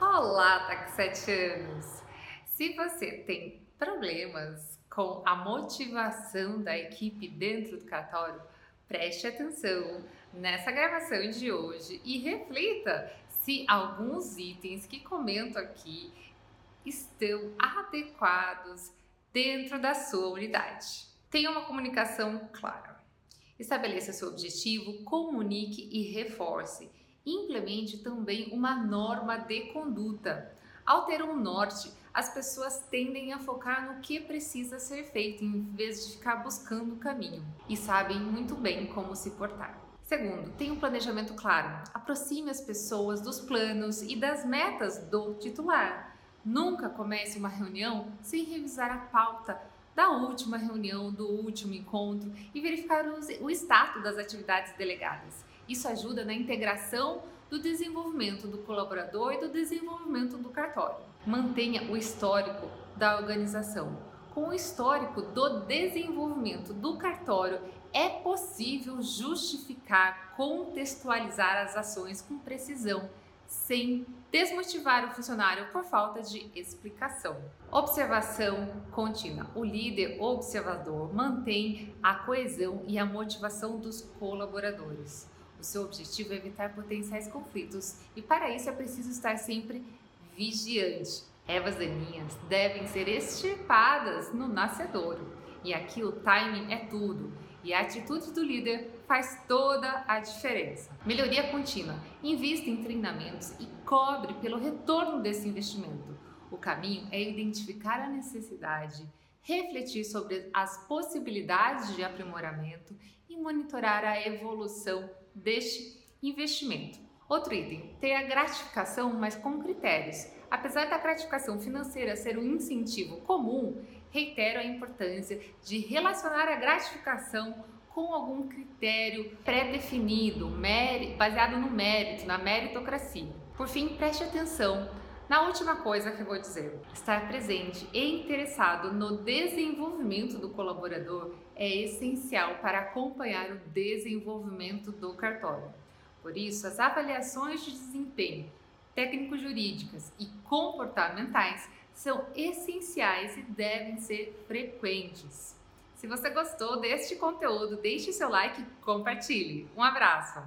Olá, tá com 7 anos! Se você tem problemas com a motivação da equipe dentro do cartório, preste atenção nessa gravação de hoje e reflita se alguns itens que comento aqui estão adequados dentro da sua unidade. Tenha uma comunicação clara. Estabeleça seu objetivo, comunique e reforce implemente também uma norma de conduta. Ao ter um norte, as pessoas tendem a focar no que precisa ser feito em vez de ficar buscando o caminho e sabem muito bem como se portar. Segundo, tenha um planejamento claro. Aproxime as pessoas dos planos e das metas do titular. Nunca comece uma reunião sem revisar a pauta da última reunião, do último encontro e verificar o status das atividades delegadas. Isso ajuda na integração do desenvolvimento do colaborador e do desenvolvimento do cartório. Mantenha o histórico da organização. Com o histórico do desenvolvimento do cartório, é possível justificar, contextualizar as ações com precisão, sem desmotivar o funcionário por falta de explicação. Observação contínua. O líder observador mantém a coesão e a motivação dos colaboradores. O seu objetivo é evitar potenciais conflitos e para isso é preciso estar sempre vigiante. Ervas daninhas devem ser extirpadas no nascedouro. E aqui o timing é tudo. E a atitude do líder faz toda a diferença. Melhoria contínua. Invista em treinamentos e cobre pelo retorno desse investimento. O caminho é identificar a necessidade, refletir sobre as possibilidades de aprimoramento e monitorar a evolução deste investimento. Outro item, ter a gratificação, mas com critérios. Apesar da gratificação financeira ser um incentivo comum, reitero a importância de relacionar a gratificação com algum critério pré-definido, baseado no mérito, na meritocracia. Por fim, preste atenção na última coisa que eu vou dizer, estar presente e interessado no desenvolvimento do colaborador é essencial para acompanhar o desenvolvimento do cartório. Por isso, as avaliações de desempenho técnico-jurídicas e comportamentais são essenciais e devem ser frequentes. Se você gostou deste conteúdo, deixe seu like e compartilhe. Um abraço!